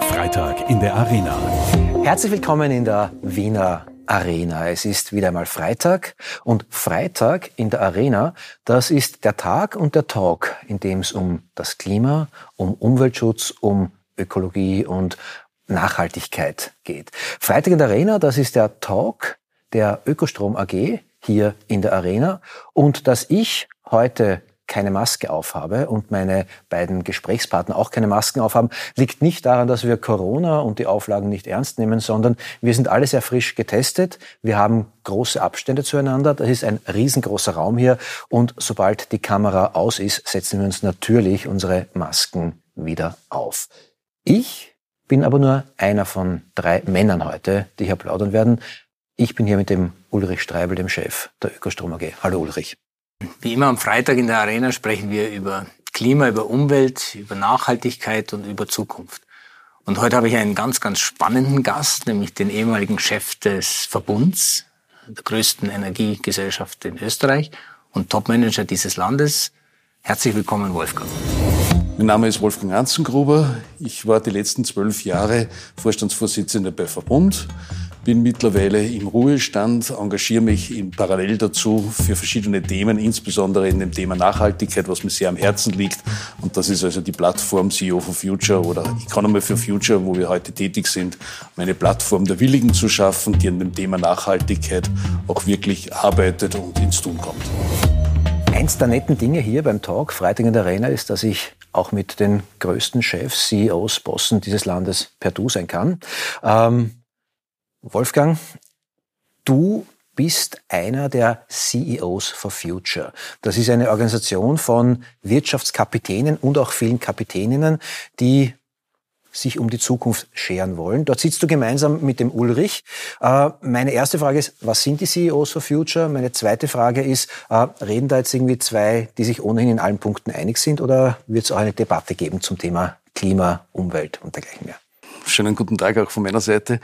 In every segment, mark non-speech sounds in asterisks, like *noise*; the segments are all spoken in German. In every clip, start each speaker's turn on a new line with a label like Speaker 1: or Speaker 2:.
Speaker 1: Freitag in der Arena.
Speaker 2: Herzlich willkommen in der Wiener Arena. Es ist wieder einmal Freitag und Freitag in der Arena, das ist der Tag und der Talk, in dem es um das Klima, um Umweltschutz, um Ökologie und Nachhaltigkeit geht. Freitag in der Arena, das ist der Talk der Ökostrom AG hier in der Arena und dass ich heute keine Maske aufhabe und meine beiden Gesprächspartner auch keine Masken aufhaben, liegt nicht daran, dass wir Corona und die Auflagen nicht ernst nehmen, sondern wir sind alle sehr frisch getestet. Wir haben große Abstände zueinander. Das ist ein riesengroßer Raum hier. Und sobald die Kamera aus ist, setzen wir uns natürlich unsere Masken wieder auf. Ich bin aber nur einer von drei Männern heute, die hier plaudern werden. Ich bin hier mit dem Ulrich Streibel, dem Chef der Ökostrom AG. Hallo Ulrich.
Speaker 3: Wie immer am Freitag in der Arena sprechen wir über Klima, über Umwelt, über Nachhaltigkeit und über Zukunft. Und heute habe ich einen ganz, ganz spannenden Gast, nämlich den ehemaligen Chef des Verbunds, der größten Energiegesellschaft in Österreich und Topmanager dieses Landes. Herzlich willkommen, Wolfgang.
Speaker 4: Mein Name ist Wolfgang Anzengruber. Ich war die letzten zwölf Jahre Vorstandsvorsitzender bei Verbund bin mittlerweile im Ruhestand, engagiere mich in parallel dazu für verschiedene Themen, insbesondere in dem Thema Nachhaltigkeit, was mir sehr am Herzen liegt. Und das ist also die Plattform CEO for Future oder Economy for Future, wo wir heute tätig sind, um eine Plattform der Willigen zu schaffen, die an dem Thema Nachhaltigkeit auch wirklich arbeitet und ins Tun kommt.
Speaker 2: Eins der netten Dinge hier beim Talk Freitag in der Arena ist, dass ich auch mit den größten Chefs, CEOs, Bossen dieses Landes per Du sein kann. Ähm, Wolfgang, du bist einer der CEOs for Future. Das ist eine Organisation von Wirtschaftskapitänen und auch vielen Kapitäninnen, die sich um die Zukunft scheren wollen. Dort sitzt du gemeinsam mit dem Ulrich. Äh, meine erste Frage ist, was sind die CEOs for Future? Meine zweite Frage ist, äh, reden da jetzt irgendwie zwei, die sich ohnehin in allen Punkten einig sind oder wird es auch eine Debatte geben zum Thema Klima, Umwelt und dergleichen mehr?
Speaker 4: Schönen guten Tag auch von meiner Seite.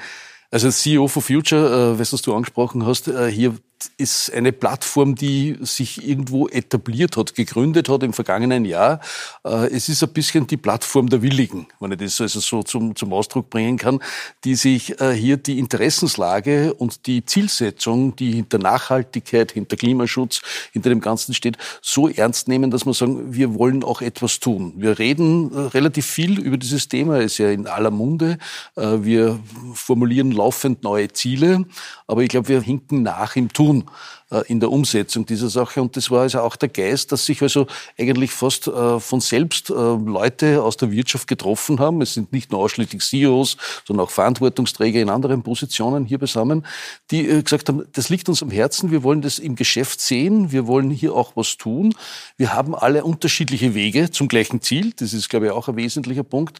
Speaker 4: Also CEO for Future, äh, was du angesprochen hast, äh, hier ist eine Plattform, die sich irgendwo etabliert hat, gegründet hat im vergangenen Jahr. Äh, es ist ein bisschen die Plattform der Willigen, wenn ich das also so zum, zum Ausdruck bringen kann, die sich äh, hier die Interessenslage und die Zielsetzung, die hinter Nachhaltigkeit, hinter Klimaschutz, hinter dem Ganzen steht, so ernst nehmen, dass wir sagen, wir wollen auch etwas tun. Wir reden äh, relativ viel über dieses Thema, ist ja in aller Munde. Wir formulieren laufend neue Ziele, aber ich glaube, wir hinken nach im Tun tun äh, in der Umsetzung dieser Sache. Und das war also auch der Geist, dass sich also eigentlich fast äh, von selbst äh, Leute aus der Wirtschaft getroffen haben. Es sind nicht nur ausschließlich CEOs, sondern auch Verantwortungsträger in anderen Positionen hier beisammen, die gesagt haben, das liegt uns am Herzen, wir wollen das im Geschäft sehen, wir wollen hier auch was tun. Wir haben alle unterschiedliche Wege zum gleichen Ziel. Das ist, glaube ich, auch ein wesentlicher Punkt.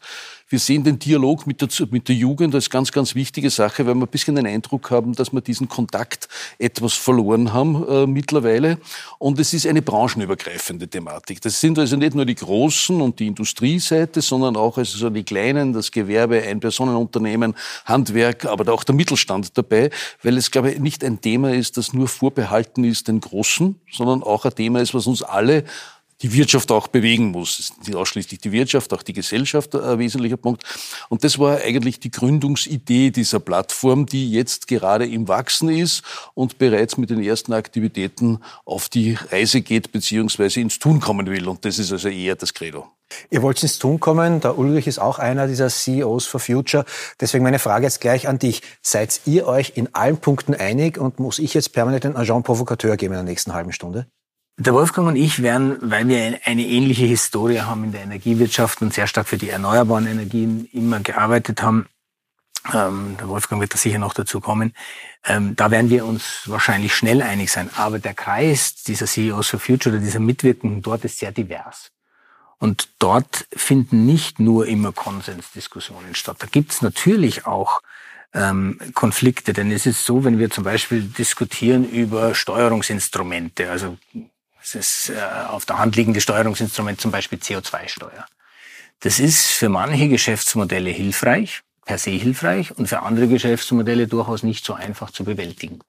Speaker 4: Wir sehen den Dialog mit der, mit der Jugend als ganz, ganz wichtige Sache, weil wir ein bisschen den Eindruck haben, dass wir diesen Kontakt etwas verloren haben äh, mittlerweile. Und es ist eine branchenübergreifende Thematik. Das sind also nicht nur die Großen und die Industrieseite, sondern auch also so die Kleinen, das Gewerbe, Einpersonenunternehmen, Handwerk, aber auch der Mittelstand dabei, weil es, glaube ich, nicht ein Thema ist, das nur vorbehalten ist den Großen, sondern auch ein Thema ist, was uns alle die Wirtschaft auch bewegen muss. Es ist nicht ausschließlich die Wirtschaft, auch die Gesellschaft ein wesentlicher Punkt. Und das war eigentlich die Gründungsidee dieser Plattform, die jetzt gerade im Wachsen ist und bereits mit den ersten Aktivitäten auf die Reise geht beziehungsweise ins Tun kommen will. Und das ist also eher das Credo.
Speaker 2: Ihr wollt ins Tun kommen. Der Ulrich ist auch einer dieser CEOs for Future. Deswegen meine Frage jetzt gleich an dich. Seid ihr euch in allen Punkten einig und muss ich jetzt permanent einen Agent Provocateur geben in der nächsten halben Stunde?
Speaker 3: Der Wolfgang und ich werden, weil wir eine ähnliche Historie haben in der Energiewirtschaft und sehr stark für die erneuerbaren Energien immer gearbeitet haben, ähm, der Wolfgang wird da sicher noch dazu kommen, ähm, da werden wir uns wahrscheinlich schnell einig sein. Aber der Kreis dieser CEOs for Future oder dieser Mitwirkenden dort ist sehr divers. Und dort finden nicht nur immer Konsensdiskussionen statt. Da gibt's natürlich auch ähm, Konflikte. Denn es ist so, wenn wir zum Beispiel diskutieren über Steuerungsinstrumente, also es ist äh, auf der Hand liegende Steuerungsinstrument, zum Beispiel CO2-Steuer. Das ist für manche Geschäftsmodelle hilfreich, per se hilfreich, und für andere Geschäftsmodelle durchaus nicht so einfach zu bewältigen.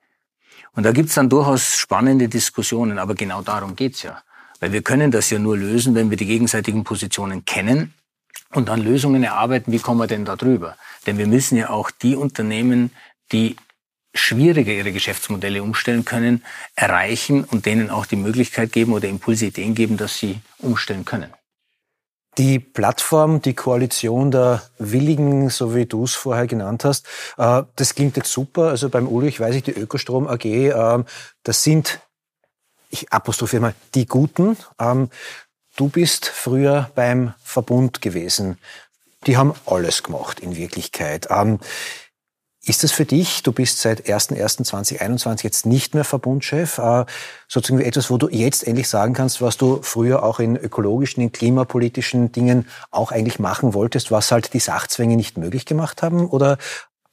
Speaker 3: Und da gibt's dann durchaus spannende Diskussionen, aber genau darum geht's ja. Weil wir können das ja nur lösen, wenn wir die gegenseitigen Positionen kennen und dann Lösungen erarbeiten, wie kommen wir denn da drüber? Denn wir müssen ja auch die Unternehmen, die schwieriger ihre Geschäftsmodelle umstellen können, erreichen und denen auch die Möglichkeit geben oder Impulse, Ideen geben, dass sie umstellen können.
Speaker 2: Die Plattform, die Koalition der Willigen, so wie du es vorher genannt hast, äh, das klingt jetzt super. Also beim Ulrich weiß ich, die Ökostrom AG, äh, das sind, ich apostrophiere mal, die Guten. Ähm, du bist früher beim Verbund gewesen. Die haben alles gemacht in Wirklichkeit. Ist das für dich, du bist seit 01.01.2021 jetzt nicht mehr Verbundchef, äh, sozusagen etwas, wo du jetzt endlich sagen kannst, was du früher auch in ökologischen, in klimapolitischen Dingen auch eigentlich machen wolltest, was halt die Sachzwänge nicht möglich gemacht haben? Oder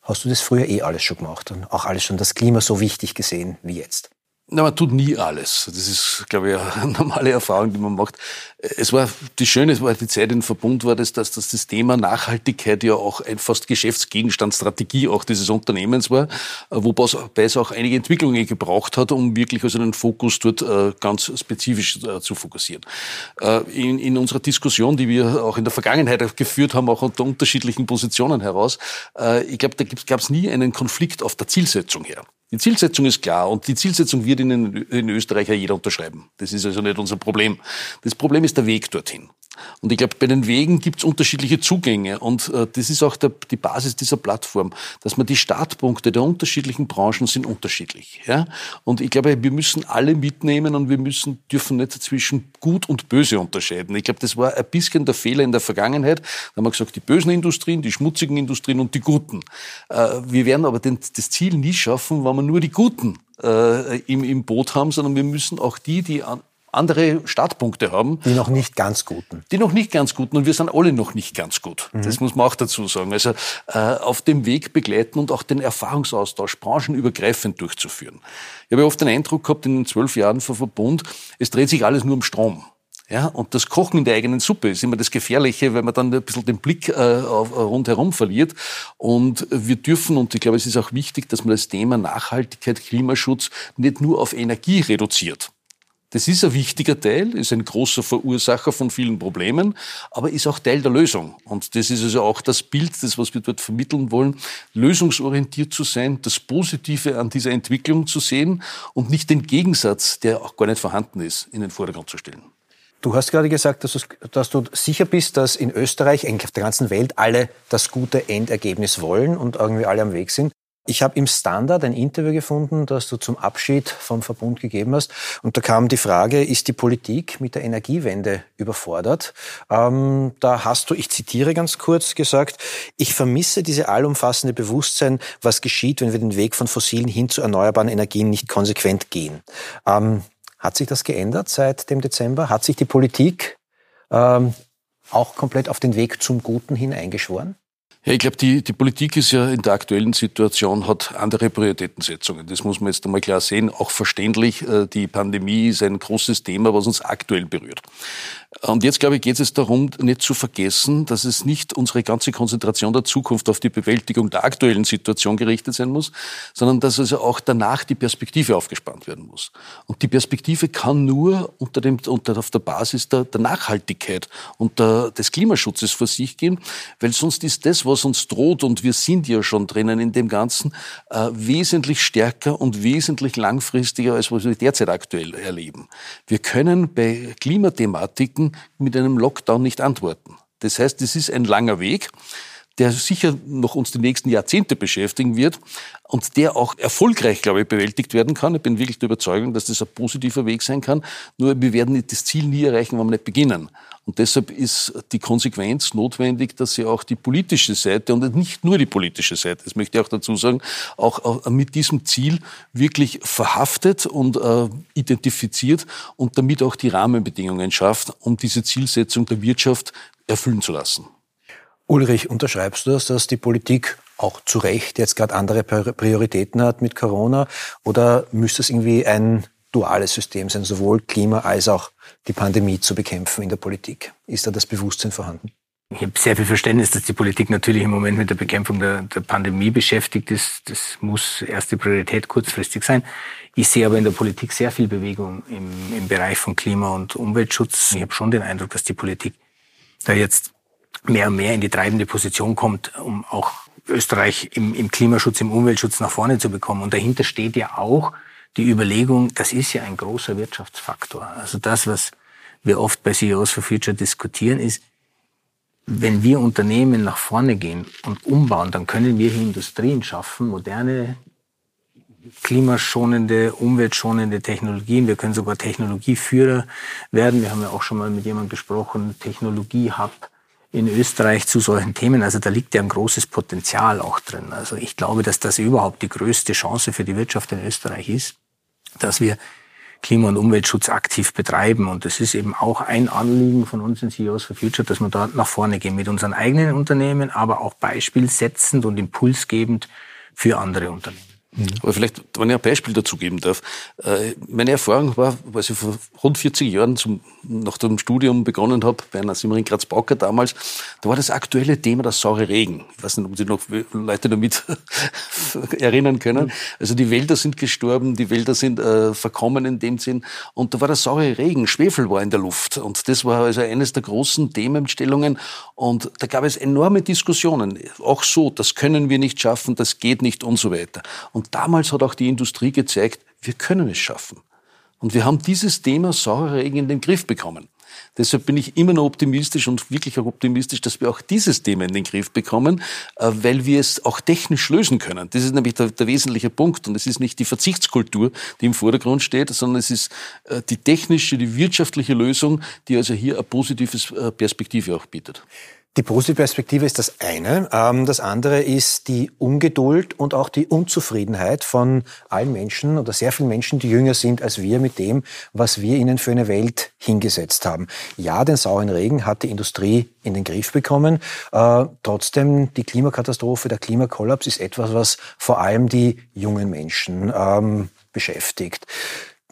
Speaker 2: hast du das früher eh alles schon gemacht und auch alles schon das Klima so wichtig gesehen wie jetzt?
Speaker 4: Na, man tut nie alles. Das ist, glaube ich, eine *laughs* normale Erfahrung, die man macht. Es war, die Schöne, war die Zeit in Verbund war das, dass das Thema Nachhaltigkeit ja auch ein fast Geschäftsgegenstand, Strategie auch dieses Unternehmens war, wobei es auch einige Entwicklungen gebraucht hat, um wirklich also einen Fokus dort äh, ganz spezifisch äh, zu fokussieren. Äh, in, in unserer Diskussion, die wir auch in der Vergangenheit geführt haben, auch unter unterschiedlichen Positionen heraus, ich glaube, da gab es nie einen Konflikt auf der Zielsetzung her. Die Zielsetzung ist klar und die Zielsetzung wird in, in Österreich ja jeder unterschreiben. Das ist also nicht unser Problem. Das Problem ist der Weg dorthin. Und ich glaube, bei den Wegen gibt es unterschiedliche Zugänge. Und äh, das ist auch der, die Basis dieser Plattform, dass man die Startpunkte der unterschiedlichen Branchen sind unterschiedlich. Ja? Und ich glaube, wir müssen alle mitnehmen und wir müssen, dürfen nicht zwischen gut und böse unterscheiden. Ich glaube, das war ein bisschen der Fehler in der Vergangenheit. Da haben wir gesagt, die bösen Industrien, die schmutzigen Industrien und die guten. Äh, wir werden aber den, das Ziel nie schaffen, wenn wir nur die guten äh, im, im Boot haben, sondern wir müssen auch die, die an, andere Startpunkte haben.
Speaker 2: Die noch nicht ganz guten.
Speaker 4: Die noch nicht ganz guten und wir sind alle noch nicht ganz gut. Mhm. Das muss man auch dazu sagen. Also äh, auf dem Weg begleiten und auch den Erfahrungsaustausch branchenübergreifend durchzuführen. Ich habe oft den Eindruck gehabt in den zwölf Jahren vor Verbund, es dreht sich alles nur um Strom. Ja, und das Kochen in der eigenen Suppe ist immer das Gefährliche, weil man dann ein bisschen den Blick äh, auf, rundherum verliert. Und wir dürfen, und ich glaube, es ist auch wichtig, dass man das Thema Nachhaltigkeit, Klimaschutz nicht nur auf Energie reduziert. Das ist ein wichtiger Teil, ist ein großer Verursacher von vielen Problemen, aber ist auch Teil der Lösung. Und das ist also auch das Bild, das, was wir dort vermitteln wollen, lösungsorientiert zu sein, das Positive an dieser Entwicklung zu sehen und nicht den Gegensatz, der auch gar nicht vorhanden ist, in den Vordergrund zu stellen.
Speaker 2: Du hast gerade gesagt, dass, dass, du sicher bist, dass in Österreich, eigentlich auf der ganzen Welt, alle das gute Endergebnis wollen und irgendwie alle am Weg sind. Ich habe im Standard ein Interview gefunden, das du zum Abschied vom Verbund gegeben hast. Und da kam die Frage, ist die Politik mit der Energiewende überfordert? Ähm, da hast du, ich zitiere ganz kurz, gesagt, ich vermisse diese allumfassende Bewusstsein, was geschieht, wenn wir den Weg von fossilen hin zu erneuerbaren Energien nicht konsequent gehen. Ähm, hat sich das geändert seit dem Dezember? Hat sich die Politik ähm, auch komplett auf den Weg zum Guten hin eingeschworen?
Speaker 4: Ja, ich glaube, die, die Politik ist ja in der aktuellen Situation, hat andere Prioritätensetzungen. Das muss man jetzt einmal klar sehen. Auch verständlich, äh, die Pandemie ist ein großes Thema, was uns aktuell berührt. Und jetzt, glaube ich, geht es darum, nicht zu vergessen, dass es nicht unsere ganze Konzentration der Zukunft auf die Bewältigung der aktuellen Situation gerichtet sein muss, sondern dass also auch danach die Perspektive aufgespannt werden muss. Und die Perspektive kann nur unter dem, unter, auf der Basis der, der Nachhaltigkeit und der, des Klimaschutzes vor sich gehen, weil sonst ist das, was uns droht, und wir sind ja schon drinnen in dem Ganzen, äh, wesentlich stärker und wesentlich langfristiger, als was wir derzeit aktuell erleben. Wir können bei Klimathematiken Konflikten mit einem Lockdown nicht antworten. Das heißt, es ist ein langer Weg, der sicher noch uns die nächsten Jahrzehnte beschäftigen wird und der auch erfolgreich, glaube ich, bewältigt werden kann. Ich bin wirklich der Überzeugung, dass das ein positiver Weg sein kann. Nur wir werden das Ziel nie erreichen, wenn wir nicht beginnen. Und deshalb ist die Konsequenz notwendig, dass sie auch die politische Seite und nicht nur die politische Seite, das möchte ich auch dazu sagen, auch mit diesem Ziel wirklich verhaftet und äh, identifiziert und damit auch die Rahmenbedingungen schafft, um diese Zielsetzung der Wirtschaft erfüllen zu lassen.
Speaker 2: Ulrich, unterschreibst du das, dass die Politik auch zu Recht jetzt gerade andere Prioritäten hat mit Corona? Oder müsste es irgendwie ein duales System sein, sowohl Klima als auch die Pandemie zu bekämpfen in der Politik? Ist da das Bewusstsein vorhanden?
Speaker 3: Ich habe sehr viel Verständnis, dass die Politik natürlich im Moment mit der Bekämpfung der, der, Pandemie beschäftigt ist. Das muss erste Priorität kurzfristig sein. Ich sehe aber in der Politik sehr viel Bewegung im, im Bereich von Klima- und Umweltschutz. Ich habe schon den Eindruck, dass die Politik da jetzt mehr und mehr in die treibende Position kommt, um auch Österreich im, im Klimaschutz, im Umweltschutz nach vorne zu bekommen. Und dahinter steht ja auch die Überlegung, das ist ja ein großer Wirtschaftsfaktor. Also das, was wir oft bei CEOs for Future diskutieren, ist, wenn wir Unternehmen nach vorne gehen und umbauen, dann können wir hier Industrien schaffen, moderne, klimaschonende, umweltschonende Technologien. Wir können sogar Technologieführer werden. Wir haben ja auch schon mal mit jemandem gesprochen, Technologie-Hub in Österreich zu solchen Themen. Also da liegt ja ein großes Potenzial auch drin. Also ich glaube, dass das überhaupt die größte Chance für die Wirtschaft in Österreich ist, dass wir Klima- und Umweltschutz aktiv betreiben. Und das ist eben auch ein Anliegen von uns in CEOs for Future, dass wir da nach vorne gehen mit unseren eigenen Unternehmen, aber auch beispielsetzend und impulsgebend für andere Unternehmen.
Speaker 4: Mhm. Aber vielleicht, wenn ich ein Beispiel dazu geben darf. Äh, meine Erfahrung war, als ich vor rund 40 Jahren zum, nach dem Studium begonnen habe, bei einer Simmering Graz Bauker damals, da war das aktuelle Thema der saure Regen. Ich weiß nicht, ob Sie noch Leute damit *laughs* erinnern können. Also die Wälder sind gestorben, die Wälder sind äh, verkommen in dem Sinn. Und da war der saure Regen, Schwefel war in der Luft. Und das war also eines der großen Themenstellungen. Und da gab es enorme Diskussionen. Auch so, das können wir nicht schaffen, das geht nicht und so weiter. Und und damals hat auch die Industrie gezeigt, wir können es schaffen. Und wir haben dieses Thema Sauerregen in den Griff bekommen. Deshalb bin ich immer noch optimistisch und wirklich auch optimistisch, dass wir auch dieses Thema in den Griff bekommen, äh, weil wir es auch technisch lösen können. Das ist nämlich der, der wesentliche Punkt. Und es ist nicht die Verzichtskultur, die im Vordergrund steht, sondern es ist äh, die technische, die wirtschaftliche Lösung, die also hier eine positive äh, Perspektive auch bietet.
Speaker 2: Die positive Perspektive ist das eine. Ähm, das andere ist die Ungeduld und auch die Unzufriedenheit von allen Menschen oder sehr vielen Menschen, die jünger sind als wir mit dem, was wir ihnen für eine Welt hingesetzt haben. Ja, den sauren Regen hat die Industrie in den Griff bekommen. Äh, trotzdem, die Klimakatastrophe, der Klimakollaps ist etwas, was vor allem die jungen Menschen ähm, beschäftigt.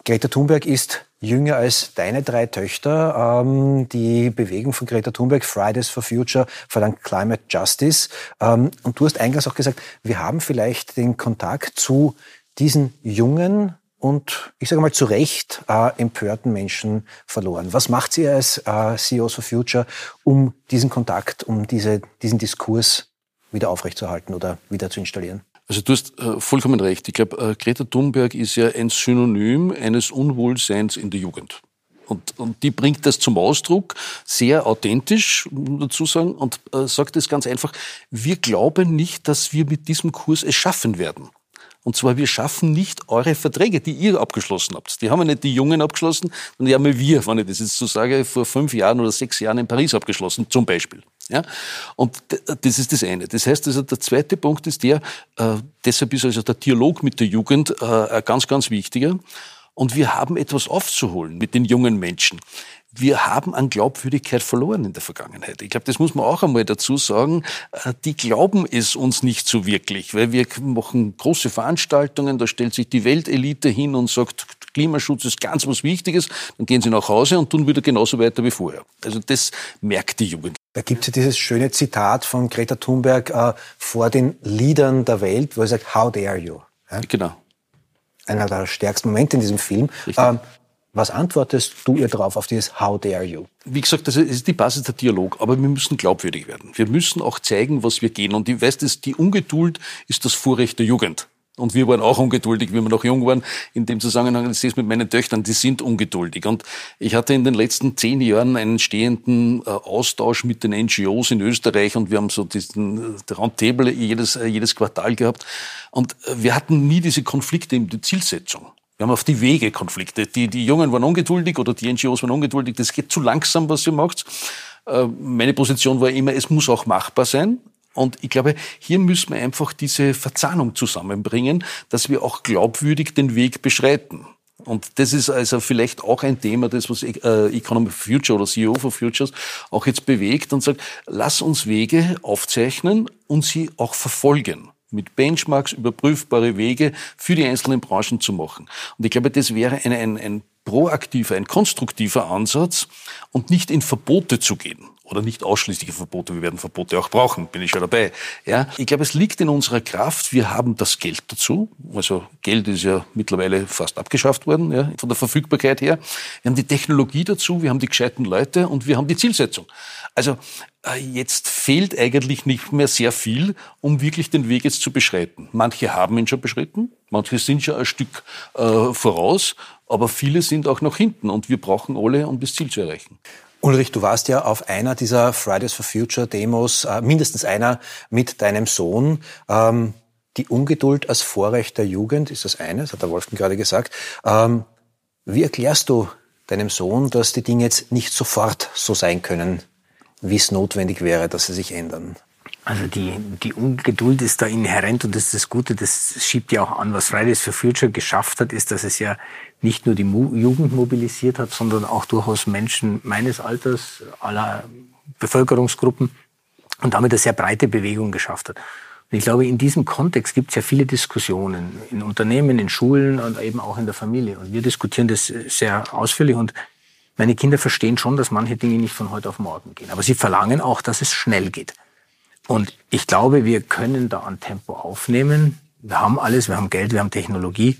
Speaker 2: Greta Thunberg ist jünger als deine drei Töchter. Ähm, die Bewegung von Greta Thunberg, Fridays for Future, verlangt Climate Justice. Ähm, und du hast eingangs auch gesagt, wir haben vielleicht den Kontakt zu diesen jungen und ich sage mal zu Recht äh, empörten Menschen verloren. Was macht sie als äh, CEOs for Future, um diesen Kontakt, um diese, diesen Diskurs wieder aufrechtzuerhalten oder wieder zu installieren?
Speaker 4: Also du hast äh, vollkommen recht. Ich glaube, äh, Greta Thunberg ist ja ein Synonym eines Unwohlseins in der Jugend. Und, und die bringt das zum Ausdruck, sehr authentisch, dazu sagen, und äh, sagt es ganz einfach, wir glauben nicht, dass wir mit diesem Kurs es schaffen werden. Und zwar, wir schaffen nicht eure Verträge, die ihr abgeschlossen habt. Die haben ja nicht die Jungen abgeschlossen, sondern die haben wir, wenn ich das jetzt so sage, vor fünf Jahren oder sechs Jahren in Paris abgeschlossen, zum Beispiel. Ja? Und das ist das eine. Das heißt also, der zweite Punkt ist der, äh, deshalb ist also der Dialog mit der Jugend äh, ganz, ganz wichtiger. Und wir haben etwas aufzuholen mit den jungen Menschen wir haben an Glaubwürdigkeit verloren in der Vergangenheit. Ich glaube, das muss man auch einmal dazu sagen. Äh, die glauben es uns nicht so wirklich, weil wir machen große Veranstaltungen, da stellt sich die Weltelite hin und sagt, Klimaschutz ist ganz was Wichtiges, dann gehen sie nach Hause und tun wieder genauso weiter wie vorher. Also das merkt die Jugend.
Speaker 2: Da gibt es ja dieses schöne Zitat von Greta Thunberg äh, vor den Liedern der Welt, wo er sagt, How dare you?
Speaker 4: Ja? Genau.
Speaker 2: Einer der stärksten Momente in diesem Film. Ähm, was antwortest du ihr darauf, auf dieses How dare you?
Speaker 4: Wie gesagt, das ist die Basis der Dialog, aber wir müssen glaubwürdig werden. Wir müssen auch zeigen, was wir gehen. Und ich weiß, dass die Ungeduld ist das Vorrecht der Jugend. Und wir waren auch ungeduldig, wie wir noch jung waren. In dem Zusammenhang, ich sehe es mit meinen Töchtern, die sind ungeduldig. Und ich hatte in den letzten zehn Jahren einen stehenden äh, Austausch mit den NGOs in Österreich und wir haben so diesen äh, Roundtable jedes, äh, jedes Quartal gehabt. Und wir hatten nie diese Konflikte in der Zielsetzung. Wir haben auf die Wege Konflikte. Die, die Jungen waren ungeduldig oder die NGOs waren ungeduldig. Das geht zu langsam, was ihr macht. Meine Position war immer, es muss auch machbar sein. Und ich glaube, hier müssen wir einfach diese Verzahnung zusammenbringen, dass wir auch glaubwürdig den Weg beschreiten. Und das ist also vielleicht auch ein Thema, das was äh, Economy Future oder CEO for Futures auch jetzt bewegt und sagt, lass uns Wege aufzeichnen und sie auch verfolgen mit Benchmarks überprüfbare Wege für die einzelnen Branchen zu machen. Und ich glaube, das wäre ein, ein, ein proaktiver, ein konstruktiver Ansatz und nicht in Verbote zu gehen oder nicht ausschließliche Verbote. Wir werden Verbote auch brauchen, bin ich schon dabei. Ja, ich glaube, es liegt in unserer Kraft. Wir haben das Geld dazu. Also Geld ist ja mittlerweile fast abgeschafft worden, ja, von der Verfügbarkeit her. Wir haben die Technologie dazu, wir haben die gescheiten Leute und wir haben die Zielsetzung. Also jetzt fehlt eigentlich nicht mehr sehr viel, um wirklich den Weg jetzt zu beschreiten. Manche haben ihn schon beschritten, manche sind schon ein Stück äh, voraus, aber viele sind auch noch hinten und wir brauchen alle, um das Ziel zu erreichen.
Speaker 2: Ulrich, du warst ja auf einer dieser Fridays for Future Demos, äh, mindestens einer mit deinem Sohn. Ähm, die Ungeduld als Vorrecht der Jugend ist das eine, das hat der Wolfgang gerade gesagt. Ähm, wie erklärst du deinem Sohn, dass die Dinge jetzt nicht sofort so sein können, wie es notwendig wäre, dass sie sich ändern?
Speaker 3: Also die, die Ungeduld ist da inhärent und das ist das Gute, das schiebt ja auch an. Was Fridays for Future geschafft hat, ist, dass es ja nicht nur die Jugend mobilisiert hat, sondern auch durchaus Menschen meines Alters, aller Bevölkerungsgruppen und damit eine sehr breite Bewegung geschafft hat. Und ich glaube, in diesem Kontext gibt es ja viele Diskussionen in Unternehmen, in Schulen und eben auch in der Familie. Und wir diskutieren das sehr ausführlich und meine Kinder verstehen schon, dass manche Dinge nicht von heute auf morgen gehen. Aber sie verlangen auch, dass es schnell geht. Und ich glaube, wir können da an Tempo aufnehmen. Wir haben alles, wir haben Geld, wir haben Technologie.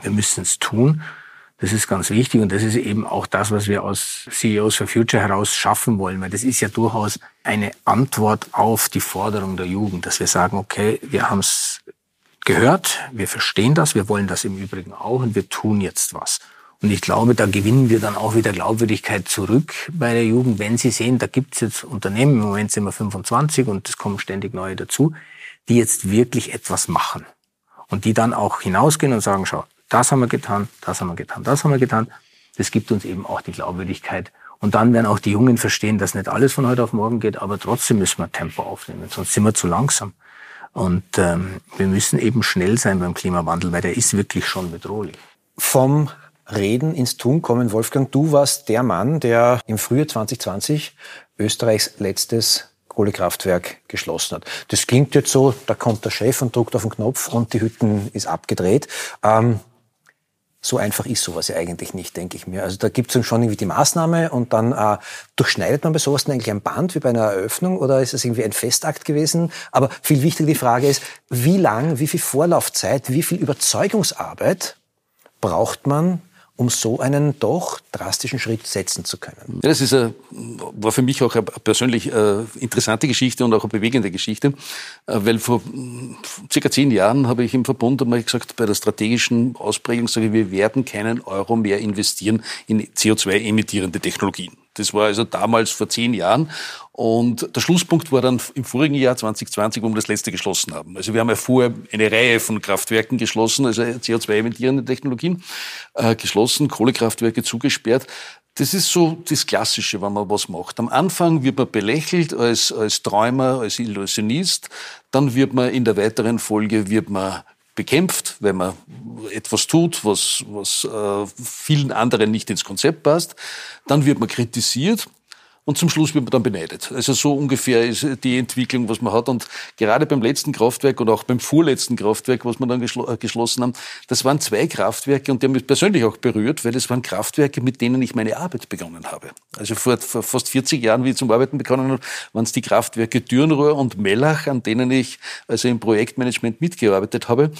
Speaker 3: Wir müssen es tun. Das ist ganz wichtig und das ist eben auch das, was wir aus CEOs for Future heraus schaffen wollen, weil das ist ja durchaus eine Antwort auf die Forderung der Jugend, dass wir sagen, okay, wir haben es gehört, wir verstehen das, wir wollen das im Übrigen auch und wir tun jetzt was. Und ich glaube, da gewinnen wir dann auch wieder Glaubwürdigkeit zurück bei der Jugend, wenn sie sehen, da gibt es jetzt Unternehmen, im Moment sind wir 25 und es kommen ständig neue dazu, die jetzt wirklich etwas machen. Und die dann auch hinausgehen und sagen, schau, das haben wir getan, das haben wir getan, das haben wir getan. Das gibt uns eben auch die Glaubwürdigkeit. Und dann werden auch die Jungen verstehen, dass nicht alles von heute auf morgen geht, aber trotzdem müssen wir Tempo aufnehmen, sonst sind wir zu langsam. Und ähm, wir müssen eben schnell sein beim Klimawandel, weil der ist wirklich schon bedrohlich.
Speaker 2: Vom Reden ins Tun kommen, Wolfgang. Du warst der Mann, der im Frühjahr 2020 Österreichs letztes Kohlekraftwerk geschlossen hat. Das klingt jetzt so, da kommt der Chef und drückt auf den Knopf und die Hütten ist abgedreht. Ähm, so einfach ist sowas ja eigentlich nicht, denke ich mir. Also da gibt es schon irgendwie die Maßnahme und dann äh, durchschneidet man bei sowas dann eigentlich ein Band wie bei einer Eröffnung oder ist es irgendwie ein Festakt gewesen? Aber viel wichtiger die Frage ist, wie lang, wie viel Vorlaufzeit, wie viel Überzeugungsarbeit braucht man, um so einen doch drastischen Schritt setzen zu können.
Speaker 4: Ja, das ist a, war für mich auch eine persönlich äh, interessante Geschichte und auch eine bewegende Geschichte, äh, weil vor circa zehn Jahren habe ich im Verbund einmal gesagt, bei der strategischen Ausprägung sage ich, wir werden keinen Euro mehr investieren in CO2-emittierende Technologien. Das war also damals vor zehn Jahren. Und der Schlusspunkt war dann im vorigen Jahr 2020, wo wir das letzte geschlossen haben. Also wir haben ja vorher eine Reihe von Kraftwerken geschlossen, also CO2-emittierende Technologien äh, geschlossen, Kohlekraftwerke zugesperrt. Das ist so das Klassische, wenn man was macht. Am Anfang wird man belächelt als, als Träumer, als Illusionist. Dann wird man in der weiteren Folge wird man bekämpft, wenn man etwas tut, was, was äh, vielen anderen nicht ins Konzept passt. Dann wird man kritisiert und zum Schluss wird man dann beneidet. Also so ungefähr ist die Entwicklung, was man hat. Und gerade beim letzten Kraftwerk und auch beim vorletzten Kraftwerk, was wir dann geschl äh, geschlossen haben, das waren zwei Kraftwerke und die haben mich persönlich auch berührt, weil das waren Kraftwerke, mit denen ich meine Arbeit begonnen habe. Also vor, vor fast 40 Jahren, wie ich zum Arbeiten begonnen habe, waren es die Kraftwerke Dürnrohr und Mellach, an denen ich also im Projektmanagement mitgearbeitet habe.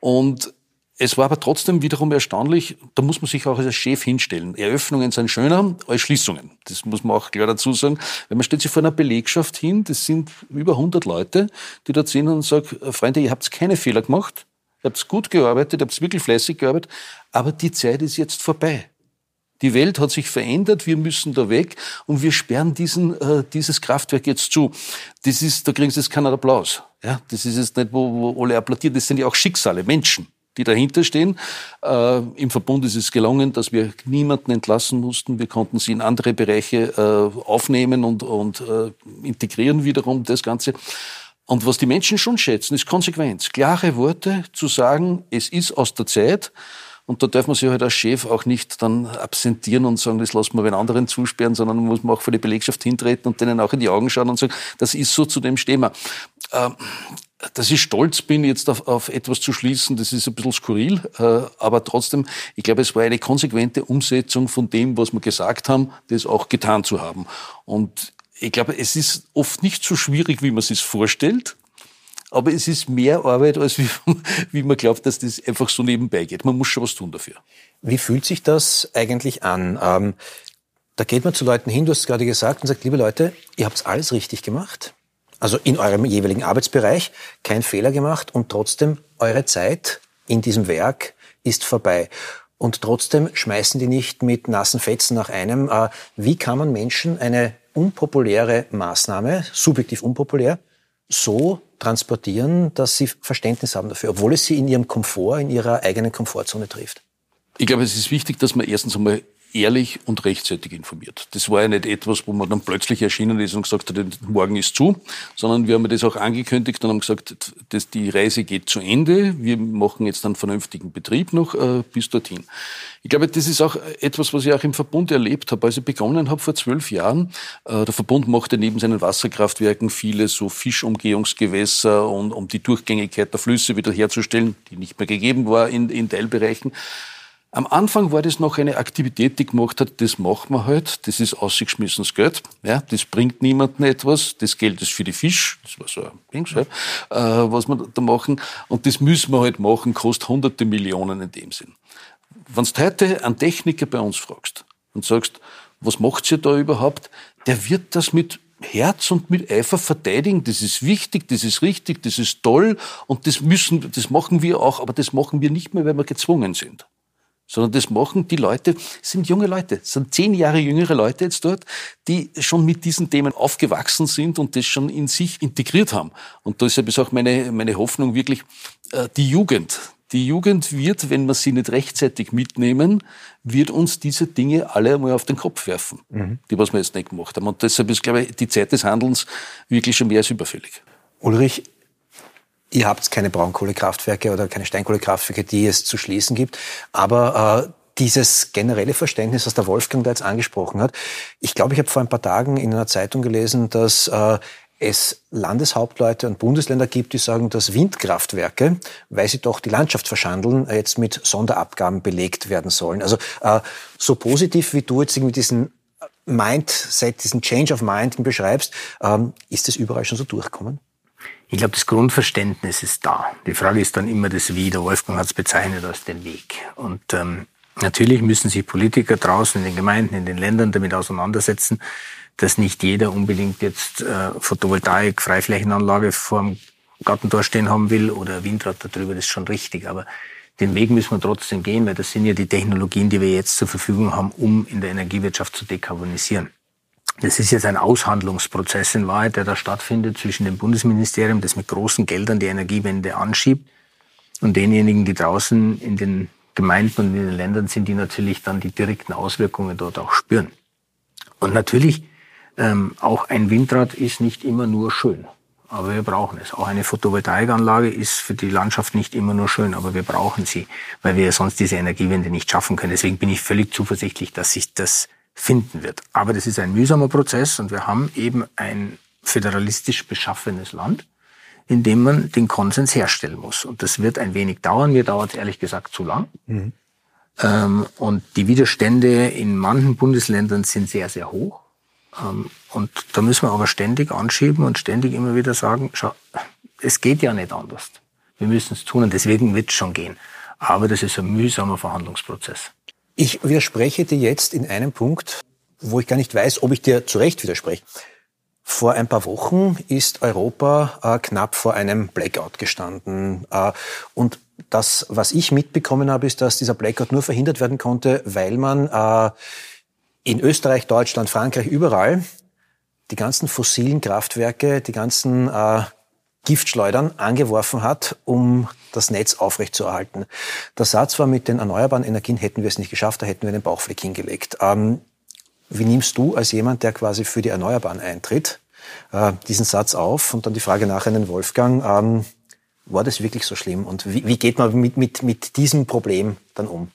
Speaker 4: Und es war aber trotzdem wiederum erstaunlich, da muss man sich auch als Chef hinstellen. Eröffnungen sind schöner als Schließungen. Das muss man auch klar dazu sagen. Weil man stellt sich vor einer Belegschaft hin, das sind über 100 Leute, die dort sind und sagen, Freunde, ihr habt keine Fehler gemacht, ihr habt gut gearbeitet, ihr habt wirklich fleißig gearbeitet, aber die Zeit ist jetzt vorbei. Die Welt hat sich verändert, wir müssen da weg und wir sperren diesen, äh, dieses Kraftwerk jetzt zu. Das ist, da kriegen Sie jetzt keinen Applaus. Ja, das ist jetzt nicht, wo, wo alle applaudieren, das sind ja auch Schicksale, Menschen die dahinter stehen. Äh, Im Verbund ist es gelungen, dass wir niemanden entlassen mussten. Wir konnten sie in andere Bereiche äh, aufnehmen und, und äh, integrieren wiederum das Ganze. Und was die Menschen schon schätzen, ist Konsequenz. Klare Worte zu sagen, es ist aus der Zeit. Und da darf man sich halt als Chef auch nicht dann absentieren und sagen, das lassen wir den anderen zusperren, sondern muss man auch vor die Belegschaft hintreten und denen auch in die Augen schauen und sagen, das ist so, zu dem stehen. Ähm, dass ich stolz bin, jetzt auf, auf etwas zu schließen, das ist ein bisschen skurril, äh, aber trotzdem, ich glaube, es war eine konsequente Umsetzung von dem, was wir gesagt haben, das auch getan zu haben. Und ich glaube, es ist oft nicht so schwierig, wie man es sich vorstellt, aber es ist mehr Arbeit, als wie, *laughs* wie man glaubt, dass das einfach so nebenbei geht. Man muss schon was tun dafür.
Speaker 2: Wie fühlt sich das eigentlich an? Ähm Da geht man zu Leuten hin, du hast es gerade gesagt, und sagt, liebe Leute, ihr habt alles richtig gemacht. Also in eurem jeweiligen Arbeitsbereich kein Fehler gemacht und trotzdem eure Zeit in diesem Werk ist vorbei. Und trotzdem schmeißen die nicht mit nassen Fetzen nach einem. Äh, wie kann man Menschen eine unpopuläre Maßnahme, subjektiv unpopulär, so transportieren, dass sie Verständnis haben dafür, obwohl es sie in ihrem Komfort, in ihrer eigenen Komfortzone trifft?
Speaker 4: Ich glaube, es ist wichtig, dass man erstens einmal ehrlich und rechtzeitig informiert. Das war ja nicht etwas, wo man dann plötzlich erschienen ist und gesagt hat, morgen ist zu, sondern wir haben das auch angekündigt und haben gesagt, dass die Reise geht zu Ende. Wir machen jetzt einen vernünftigen Betrieb noch äh, bis dorthin. Ich glaube, das ist auch etwas, was ich auch im Verbund erlebt habe. Als ich begonnen habe vor zwölf Jahren, äh, der Verbund machte neben seinen Wasserkraftwerken viele so Fischumgehungsgewässer und um die Durchgängigkeit der Flüsse wieder herzustellen, die nicht mehr gegeben war in, in Teilbereichen. Am Anfang war das noch eine Aktivität, die gemacht hat, das machen wir halt, das ist ausgeschmissenes Geld, ja, das bringt niemandem etwas, das Geld ist für die Fisch, das war so ein Ding, ja, äh, was wir da machen, und das müssen wir halt machen, kostet hunderte Millionen in dem Sinn. Wenn du heute einen Techniker bei uns fragst und sagst, was macht ihr da überhaupt, der wird das mit Herz und mit Eifer verteidigen. Das ist wichtig, das ist richtig, das ist toll und das müssen, das machen wir auch, aber das machen wir nicht mehr, weil wir gezwungen sind sondern das machen die Leute, sind junge Leute, sind zehn Jahre jüngere Leute jetzt dort, die schon mit diesen Themen aufgewachsen sind und das schon in sich integriert haben. Und deshalb ist auch meine, meine Hoffnung wirklich, äh, die Jugend, die Jugend wird, wenn wir sie nicht rechtzeitig mitnehmen, wird uns diese Dinge alle einmal auf den Kopf werfen, mhm. die was wir jetzt nicht gemacht haben. Und deshalb ist, glaube ich, die Zeit des Handelns wirklich schon mehr als überfällig.
Speaker 2: Ulrich, Ihr habt keine Braunkohlekraftwerke oder keine Steinkohlekraftwerke, die es zu schließen gibt. Aber äh, dieses generelle Verständnis, was der Wolfgang da jetzt angesprochen hat. Ich glaube, ich habe vor ein paar Tagen in einer Zeitung gelesen, dass äh, es Landeshauptleute und Bundesländer gibt, die sagen, dass Windkraftwerke, weil sie doch die Landschaft verschandeln, jetzt mit Sonderabgaben belegt werden sollen. Also äh, so positiv, wie du jetzt irgendwie diesen Mindset, diesen Change of Mind beschreibst, ähm, ist das überall schon so durchkommen?
Speaker 3: Ich glaube, das Grundverständnis ist da. Die Frage ist dann immer das Wie. Der Wolfgang hat es bezeichnet als den Weg. Und ähm, natürlich müssen sich Politiker draußen in den Gemeinden, in den Ländern damit auseinandersetzen, dass nicht jeder unbedingt jetzt äh, Photovoltaik, Freiflächenanlage vor dem Gartentor stehen haben will oder Windrad darüber, das ist schon richtig. Aber den Weg müssen wir trotzdem gehen, weil das sind ja die Technologien, die wir jetzt zur Verfügung haben, um in der Energiewirtschaft zu dekarbonisieren. Das ist jetzt ein Aushandlungsprozess in Wahrheit, der da stattfindet zwischen dem Bundesministerium, das mit großen Geldern die Energiewende anschiebt, und denjenigen, die draußen in den Gemeinden und in den Ländern sind, die natürlich dann die direkten Auswirkungen dort auch spüren. Und natürlich, ähm, auch ein Windrad ist nicht immer nur schön, aber wir brauchen es. Auch eine Photovoltaikanlage ist für die Landschaft nicht immer nur schön, aber wir brauchen sie, weil wir sonst diese Energiewende nicht schaffen können. Deswegen bin ich völlig zuversichtlich, dass sich das finden wird. Aber das ist ein mühsamer Prozess und wir haben eben ein föderalistisch beschaffenes Land, in dem man den Konsens herstellen muss. Und das wird ein wenig dauern. Mir dauert es ehrlich gesagt zu lang. Mhm. Ähm, und die Widerstände in manchen Bundesländern sind sehr, sehr hoch. Ähm, und da müssen wir aber ständig anschieben und ständig immer wieder sagen, schau, es geht ja nicht anders. Wir müssen es tun und deswegen wird es schon gehen. Aber das ist ein mühsamer Verhandlungsprozess.
Speaker 2: Ich widerspreche dir jetzt in einem Punkt, wo ich gar nicht weiß, ob ich dir zu Recht widerspreche. Vor ein paar Wochen ist Europa äh, knapp vor einem Blackout gestanden. Äh, und das, was ich mitbekommen habe, ist, dass dieser Blackout nur verhindert werden konnte, weil man äh, in Österreich, Deutschland, Frankreich, überall die ganzen fossilen Kraftwerke, die ganzen äh, Giftschleudern angeworfen hat, um das Netz aufrechtzuerhalten. Der Satz war, mit den erneuerbaren Energien hätten wir es nicht geschafft, da hätten wir den Bauchfleck hingelegt. Ähm, wie nimmst du als jemand, der quasi für die Erneuerbaren eintritt, äh, diesen Satz auf? Und dann die Frage nachher an den Wolfgang, ähm, war das wirklich so schlimm? Und wie, wie geht man mit, mit, mit diesem Problem dann um?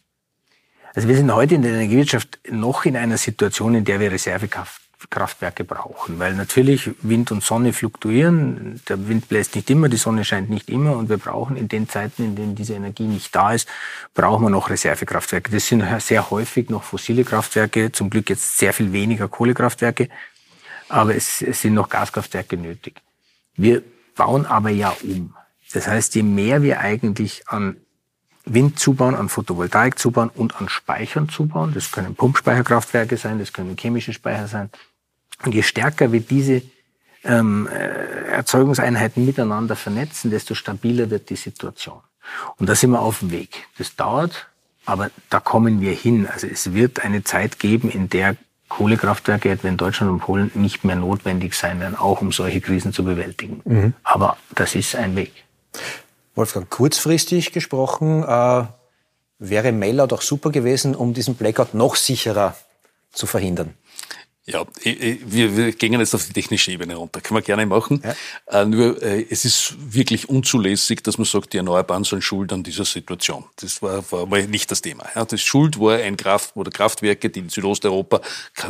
Speaker 3: Also wir sind heute in der Energiewirtschaft noch in einer Situation, in der wir Reservekraft Kraftwerke brauchen, weil natürlich Wind und Sonne fluktuieren. Der Wind bläst nicht immer, die Sonne scheint nicht immer und wir brauchen in den Zeiten, in denen diese Energie nicht da ist, brauchen wir noch Reservekraftwerke. Das sind sehr häufig noch fossile Kraftwerke, zum Glück jetzt sehr viel weniger Kohlekraftwerke, aber es, es sind noch Gaskraftwerke nötig. Wir bauen aber ja um. Das heißt, je mehr wir eigentlich an Wind zubauen, an Photovoltaik zubauen und an Speichern zubauen. Das können Pumpspeicherkraftwerke sein, das können chemische Speicher sein. Und je stärker wir diese ähm, äh, Erzeugungseinheiten miteinander vernetzen, desto stabiler wird die Situation. Und da sind wir auf dem Weg. Das dauert, aber da kommen wir hin. Also es wird eine Zeit geben, in der Kohlekraftwerke etwa in Deutschland und Polen nicht mehr notwendig sein werden, auch um solche Krisen zu bewältigen. Mhm. Aber das ist ein Weg.
Speaker 2: Wolfgang, kurzfristig gesprochen, äh, wäre Mellout auch super gewesen, um diesen Blackout noch sicherer zu verhindern.
Speaker 4: Ja, wir, wir gehen jetzt auf die technische Ebene runter. Können wir gerne machen. Ja. Äh, nur äh, es ist wirklich unzulässig, dass man sagt, die Erneuerbaren sollen schuld an dieser Situation. Das war, war mal nicht das Thema. Ja, das Schuld war ein Kraft oder Kraftwerke, die in Südosteuropa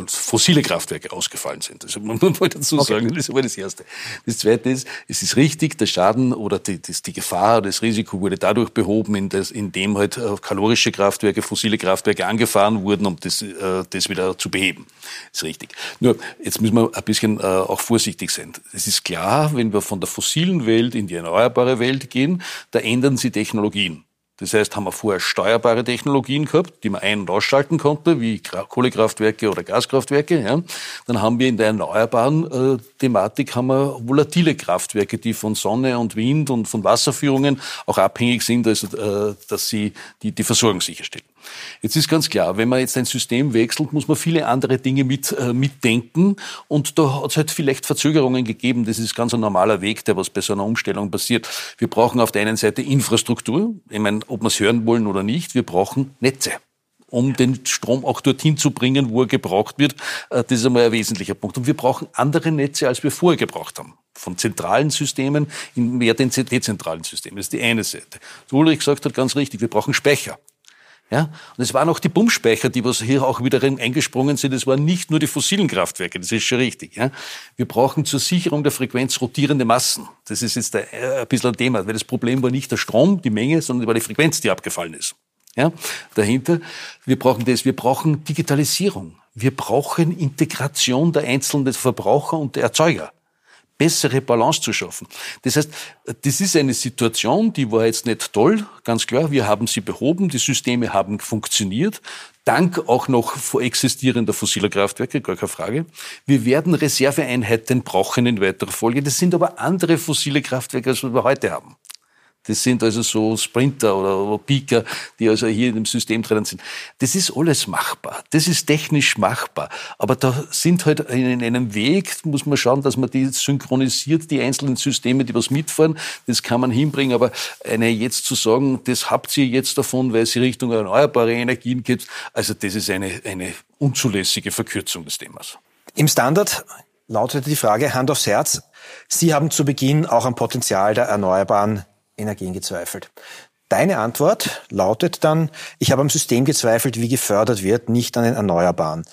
Speaker 4: fossile Kraftwerke ausgefallen sind. Also *laughs* man muss dazu okay. sagen, das war das Erste. Das Zweite ist, es ist richtig, der Schaden oder die, das, die Gefahr, das Risiko wurde dadurch behoben, in das, indem halt äh, kalorische Kraftwerke, fossile Kraftwerke angefahren wurden, um das, äh, das wieder zu beheben. Das ist richtig. Nur, jetzt müssen wir ein bisschen äh, auch vorsichtig sein. Es ist klar, wenn wir von der fossilen Welt in die erneuerbare Welt gehen, da ändern sich Technologien. Das heißt, haben wir vorher steuerbare Technologien gehabt, die man ein- und ausschalten konnte, wie Kohlekraftwerke oder Gaskraftwerke. Ja. Dann haben wir in der erneuerbaren äh, Thematik haben wir volatile Kraftwerke, die von Sonne und Wind und von Wasserführungen auch abhängig sind, also, äh, dass sie die, die Versorgung sicherstellen. Jetzt ist ganz klar, wenn man jetzt ein System wechselt, muss man viele andere Dinge mit, äh, mitdenken. Und da hat es halt vielleicht Verzögerungen gegeben. Das ist ganz ein normaler Weg, der was bei so einer Umstellung passiert. Wir brauchen auf der einen Seite Infrastruktur. Ich meine, ob wir es hören wollen oder nicht, wir brauchen Netze um den Strom auch dorthin zu bringen, wo er gebraucht wird. Äh, das ist einmal ein wesentlicher Punkt. Und wir brauchen andere Netze, als wir vorher gebraucht haben. Von zentralen Systemen in mehr den dezentralen Systemen. Das ist die eine Seite. So Ulrich gesagt hat ganz richtig, wir brauchen Speicher. Ja? Und es waren auch die Pumpspeicher, die was hier auch wieder eingesprungen sind. Es waren nicht nur die fossilen Kraftwerke, das ist schon richtig. Ja? Wir brauchen zur Sicherung der Frequenz rotierende Massen. Das ist jetzt ein bisschen ein Thema, weil das Problem war nicht der Strom, die Menge, sondern war die Frequenz, die abgefallen ist. Ja? Dahinter, wir brauchen das, wir brauchen Digitalisierung. Wir brauchen Integration der einzelnen Verbraucher und der Erzeuger bessere Balance zu schaffen. Das heißt, das ist eine Situation, die war jetzt nicht toll, ganz klar. Wir haben sie behoben, die Systeme haben funktioniert. Dank auch noch existierender fossiler Kraftwerke, gar keine Frage. Wir werden Reserveeinheiten brauchen in weiterer Folge. Das sind aber andere fossile Kraftwerke, als wir heute haben. Das sind also so Sprinter oder Peaker, die also hier in dem System drinnen sind. Das ist alles machbar. Das ist technisch machbar. Aber da sind halt in einem Weg, muss man schauen, dass man die synchronisiert, die einzelnen Systeme, die was mitfahren. Das kann man hinbringen. Aber eine jetzt zu sagen, das habt ihr jetzt davon, weil es Richtung erneuerbare Energien geht, also das ist eine, eine unzulässige Verkürzung des Themas.
Speaker 2: Im Standard lautet die Frage, Hand aufs Herz, Sie haben zu Beginn auch am Potenzial der erneuerbaren Energien gezweifelt. Deine Antwort lautet dann, ich habe am System gezweifelt, wie gefördert wird, nicht an den Erneuerbaren.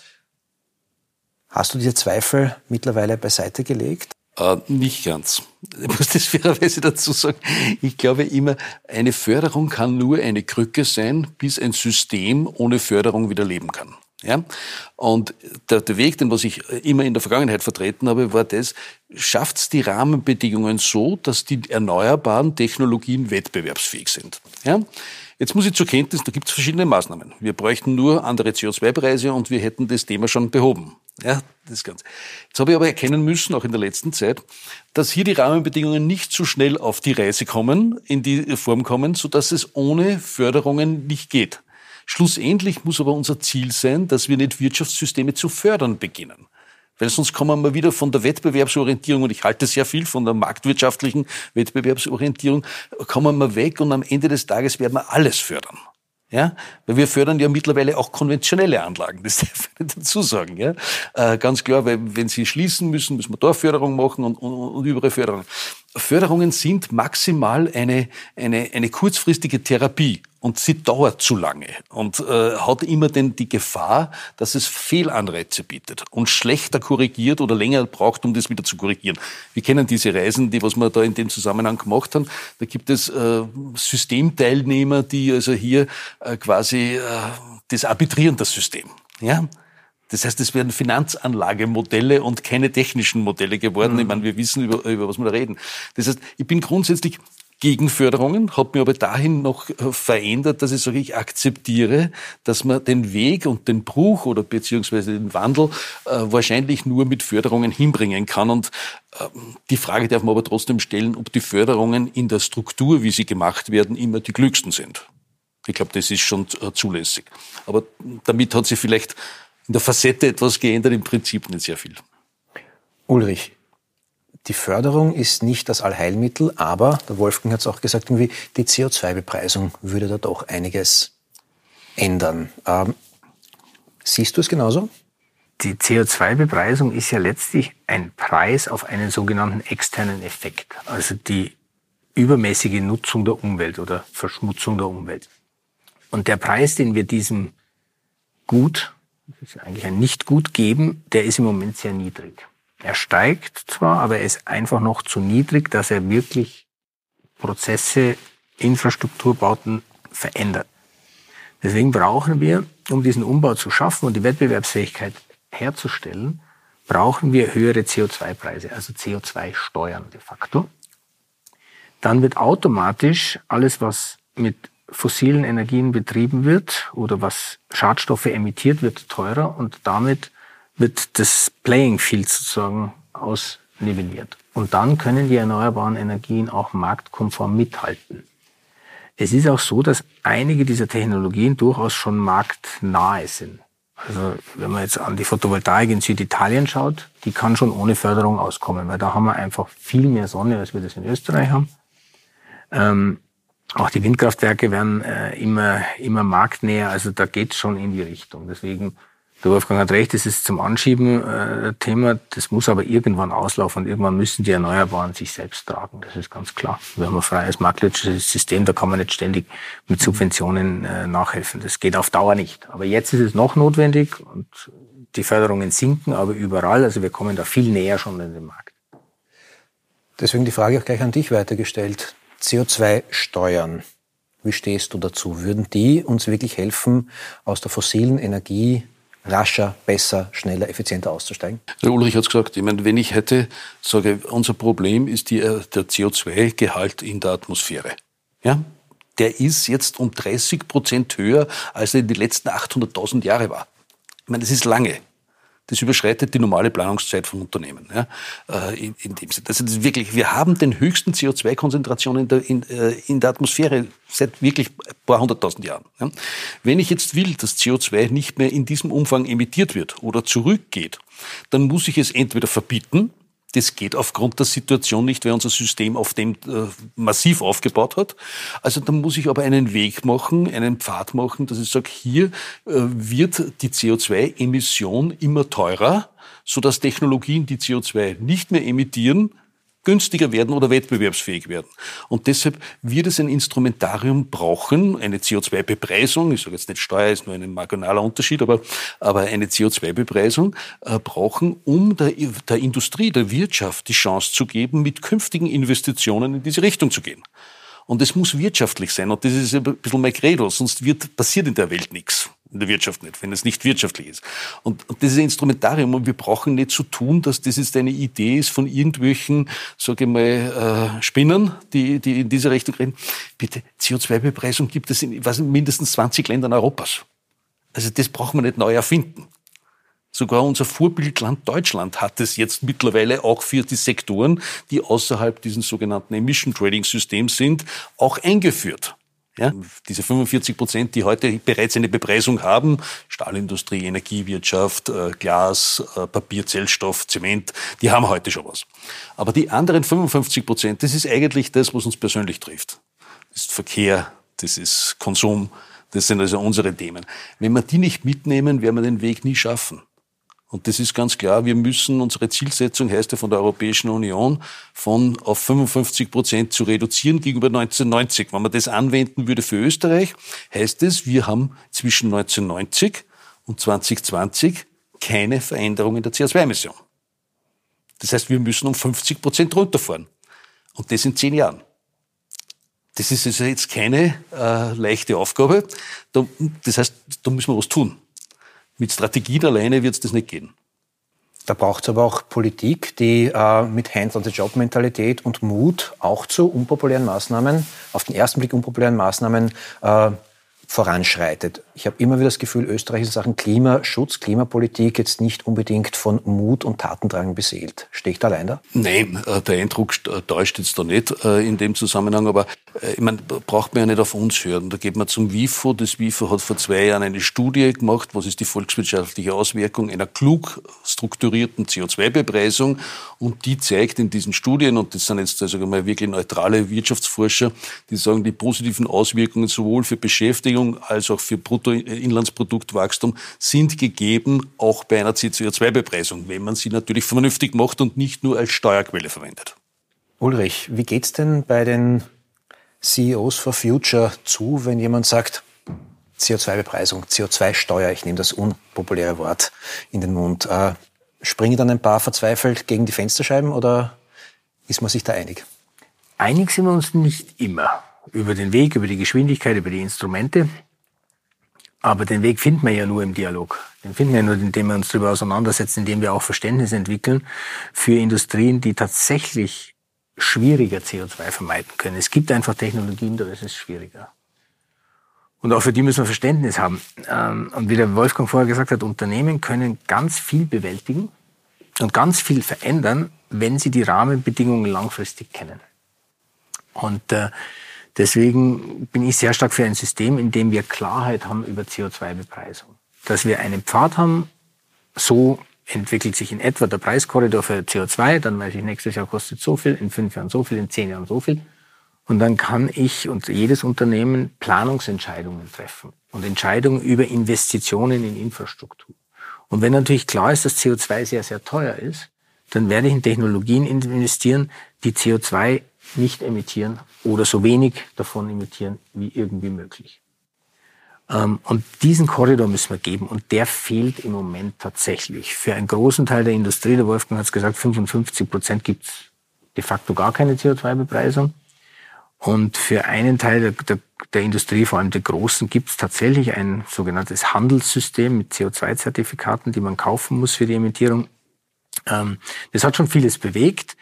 Speaker 2: Hast du diese Zweifel mittlerweile beiseite gelegt?
Speaker 4: Äh, nicht ganz. Ich muss das fairerweise dazu sagen. Ich glaube immer, eine Förderung kann nur eine Krücke sein, bis ein System ohne Förderung wieder leben kann. Ja? Und der, der Weg, den was ich immer in der Vergangenheit vertreten habe, war das, schafft es die Rahmenbedingungen so, dass die erneuerbaren Technologien wettbewerbsfähig sind. Ja? Jetzt muss ich zur Kenntnis, da gibt es verschiedene Maßnahmen. Wir bräuchten nur andere CO2-Preise und wir hätten das Thema schon behoben. Ja, das Ganze. Jetzt habe ich aber erkennen müssen, auch in der letzten Zeit, dass hier die Rahmenbedingungen nicht so schnell auf die Reise kommen, in die Form kommen, so dass es ohne Förderungen nicht geht. Schlussendlich muss aber unser Ziel sein, dass wir nicht Wirtschaftssysteme zu fördern beginnen. Weil sonst kommen wir wieder von der Wettbewerbsorientierung, und ich halte sehr viel von der marktwirtschaftlichen Wettbewerbsorientierung, kommen wir weg und am Ende des Tages werden wir alles fördern. Ja, weil wir fördern ja mittlerweile auch konventionelle Anlagen, das *laughs* darf ich dazu sagen. Ja, äh, ganz klar, weil wenn sie schließen müssen, müssen wir da Förderung machen und, und, und überall Förderung. Förderungen sind maximal eine, eine, eine kurzfristige Therapie und sie dauert zu lange und äh, hat immer denn die Gefahr, dass es Fehlanreize bietet und schlechter korrigiert oder länger braucht, um das wieder zu korrigieren. Wir kennen diese Reisen, die was wir da in dem Zusammenhang gemacht haben. Da gibt es äh, Systemteilnehmer, die also hier äh, quasi äh, das arbitrieren das System. Ja, das heißt, es werden Finanzanlagemodelle und keine technischen Modelle geworden. Mhm. Ich meine, wir wissen, über, über was wir da reden. Das heißt, ich bin grundsätzlich gegen Förderungen, habe mir aber dahin noch äh, verändert, dass ich sage, ich akzeptiere, dass man den Weg und den Bruch oder beziehungsweise den Wandel äh, wahrscheinlich nur mit Förderungen hinbringen kann. Und äh, die Frage darf man aber trotzdem stellen, ob die Förderungen in der Struktur, wie sie gemacht werden, immer die klügsten sind. Ich glaube, das ist schon äh, zulässig. Aber damit hat sich vielleicht in der Facette etwas geändert, im Prinzip nicht sehr viel.
Speaker 2: Ulrich, die Förderung ist nicht das Allheilmittel, aber, der Wolfgang hat es auch gesagt, irgendwie die CO2-Bepreisung würde da doch einiges ändern. Ähm, siehst du es genauso?
Speaker 3: Die CO2-Bepreisung ist ja letztlich ein Preis auf einen sogenannten externen Effekt, also die übermäßige Nutzung der Umwelt oder Verschmutzung der Umwelt. Und der Preis, den wir diesem Gut, ist eigentlich ein Nicht-Gut geben, der ist im Moment sehr niedrig. Er steigt zwar, aber er ist einfach noch zu niedrig, dass er wirklich Prozesse, Infrastrukturbauten verändert. Deswegen brauchen wir, um diesen Umbau zu schaffen und die Wettbewerbsfähigkeit herzustellen, brauchen wir höhere CO2-Preise, also CO2-Steuern de facto. Dann wird automatisch alles, was mit fossilen Energien betrieben wird oder was Schadstoffe emittiert, wird teurer und damit wird das Playing Field sozusagen ausnivelliert. Und dann können die erneuerbaren Energien auch marktkonform mithalten. Es ist auch so, dass einige dieser Technologien durchaus schon marktnahe sind. Also wenn man jetzt an die Photovoltaik in Süditalien schaut, die kann schon ohne Förderung auskommen, weil da haben wir einfach viel mehr Sonne, als wir das in Österreich haben. Ähm, auch die Windkraftwerke werden äh, immer, immer marktnäher, also da geht es schon in die Richtung. Deswegen der Wolfgang hat recht, das ist zum Anschieben äh, Thema. Das muss aber irgendwann auslaufen und irgendwann müssen die Erneuerbaren sich selbst tragen. Das ist ganz klar. Wir haben ein freies marktwirtschaftliches System, da kann man nicht ständig mit Subventionen äh, nachhelfen. Das geht auf Dauer nicht. Aber jetzt ist es noch notwendig und die Förderungen sinken, aber überall. Also wir kommen da viel näher schon in den Markt.
Speaker 2: Deswegen die Frage auch gleich an dich weitergestellt. CO2-Steuern. Wie stehst du dazu? Würden die uns wirklich helfen, aus der fossilen Energie rascher, besser, schneller, effizienter auszusteigen?
Speaker 4: Der Ulrich hat es gesagt, ich meine, wenn ich hätte, sage, unser Problem ist die, äh, der CO2-Gehalt in der Atmosphäre. Ja? Der ist jetzt um 30 Prozent höher, als er in den letzten 800.000 Jahre war. Ich meine, das ist lange. Das überschreitet die normale Planungszeit von Unternehmen. Ja, äh, in, in dem Sinne. Ist wirklich, wir haben den höchsten CO2-Konzentration in der, in, äh, in der Atmosphäre seit wirklich ein paar hunderttausend Jahren. Ja. Wenn ich jetzt will, dass CO2 nicht mehr in diesem Umfang emittiert wird oder zurückgeht, dann muss ich es entweder verbieten, das geht aufgrund der Situation nicht, weil unser System auf dem äh, massiv aufgebaut hat. Also dann muss ich aber einen Weg machen, einen Pfad machen, dass ich sage, hier äh, wird die CO2-Emission immer teurer, sodass Technologien, die CO2 nicht mehr emittieren, günstiger werden oder wettbewerbsfähig werden. Und deshalb wird es ein Instrumentarium brauchen, eine CO2-Bepreisung, ich sage jetzt nicht Steuer, ist nur ein marginaler Unterschied, aber, aber eine CO2-Bepreisung äh, brauchen, um der, der Industrie, der Wirtschaft die Chance zu geben, mit künftigen Investitionen in diese Richtung zu gehen. Und es muss wirtschaftlich sein. Und das ist ein bisschen mein Credo, sonst wird, passiert in der Welt nichts. In der Wirtschaft nicht, wenn es nicht wirtschaftlich ist. Und, und das ist ein Instrumentarium und wir brauchen nicht zu so tun, dass das jetzt eine Idee ist von irgendwelchen, sage ich mal, äh, Spinnern, die, die in diese Richtung reden. Bitte, CO2-Bepreisung gibt es in was, mindestens 20 Ländern Europas. Also das brauchen wir nicht neu erfinden. Sogar unser Vorbildland Deutschland hat es jetzt mittlerweile auch für die Sektoren, die außerhalb dieses sogenannten Emission Trading Systems sind, auch eingeführt. Ja, diese 45 Prozent, die heute bereits eine Bepreisung haben, Stahlindustrie, Energiewirtschaft, äh, Glas, äh, Papier, Zellstoff, Zement, die haben heute schon was. Aber die anderen 55 Prozent, das ist eigentlich das, was uns persönlich trifft. Das ist Verkehr, das ist Konsum, das sind also unsere Themen. Wenn wir die nicht mitnehmen, werden wir den Weg nie schaffen. Und das ist ganz klar, wir müssen, unsere Zielsetzung heißt ja von der Europäischen Union, von auf 55 Prozent zu reduzieren gegenüber 1990. Wenn man das anwenden würde für Österreich, heißt es, wir haben zwischen 1990 und 2020 keine Veränderung in der CO2-Emission. Das heißt, wir müssen um 50 Prozent runterfahren. Und das in zehn Jahren. Das ist also jetzt keine äh, leichte Aufgabe. Das heißt, da müssen wir was tun. Mit Strategien alleine wird es das nicht gehen.
Speaker 2: Da braucht es aber auch Politik, die äh, mit Hands-on-the-Job-Mentalität und Mut auch zu unpopulären Maßnahmen, auf den ersten Blick unpopulären Maßnahmen äh, voranschreitet. Ich habe immer wieder das Gefühl, Österreich ist in Sachen Klimaschutz, Klimapolitik jetzt nicht unbedingt von Mut und Tatendrang beseelt. Stehe ich da allein da?
Speaker 4: Nein, äh, der Eindruck äh, täuscht jetzt da nicht äh, in dem Zusammenhang, aber ich meine, braucht man ja nicht auf uns hören. Da geht man zum WIFO. Das WIFO hat vor zwei Jahren eine Studie gemacht, was ist die volkswirtschaftliche Auswirkung einer klug strukturierten CO2-Bepreisung und die zeigt in diesen Studien, und das sind jetzt also mal wirklich neutrale Wirtschaftsforscher, die sagen, die positiven Auswirkungen sowohl für Beschäftigung Beschäftigung als auch für Bruttoinlandsproduktwachstum sind gegeben, auch bei einer CO2-Bepreisung, wenn man sie natürlich vernünftig macht und nicht nur als Steuerquelle verwendet.
Speaker 2: Ulrich, wie geht's denn bei den CEOs for Future zu, wenn jemand sagt, CO2-Bepreisung, CO2-Steuer, ich nehme das unpopuläre Wort in den Mund. Äh, springen dann ein paar verzweifelt gegen die Fensterscheiben oder ist man sich da einig?
Speaker 3: Einig sind wir uns nicht immer über den Weg, über die Geschwindigkeit, über die Instrumente. Aber den Weg finden wir ja nur im Dialog. Den finden wir nur, indem wir uns darüber auseinandersetzen, indem wir auch Verständnis entwickeln für Industrien, die tatsächlich schwieriger CO2 vermeiden können. Es gibt einfach Technologien, da ist es schwieriger. Und auch für die müssen wir Verständnis haben. Ähm, und wie der Wolfgang vorher gesagt hat, Unternehmen können ganz viel bewältigen und ganz viel verändern, wenn sie die Rahmenbedingungen langfristig kennen. Und äh, Deswegen bin ich sehr stark für ein System, in dem wir Klarheit haben über CO2-Bepreisung. Dass wir einen Pfad haben, so entwickelt sich in etwa der Preiskorridor für CO2, dann weiß ich, nächstes Jahr kostet so viel, in fünf Jahren so viel, in zehn Jahren so viel. Und dann kann ich und jedes Unternehmen Planungsentscheidungen treffen und Entscheidungen über Investitionen in Infrastruktur. Und wenn natürlich klar ist, dass CO2 sehr, sehr teuer ist, dann werde ich in Technologien investieren, die CO2 nicht emittieren oder so wenig davon emittieren wie irgendwie möglich. Ähm, und diesen Korridor müssen wir geben und der fehlt im Moment tatsächlich. Für einen großen Teil der Industrie, der Wolfgang hat es gesagt, 55 Prozent gibt es de facto gar keine CO2-Bepreisung. Und für einen Teil der, der, der Industrie, vor allem der großen, gibt es tatsächlich ein sogenanntes Handelssystem mit CO2-Zertifikaten, die man kaufen muss für die Emittierung. Ähm, das hat schon vieles bewegt.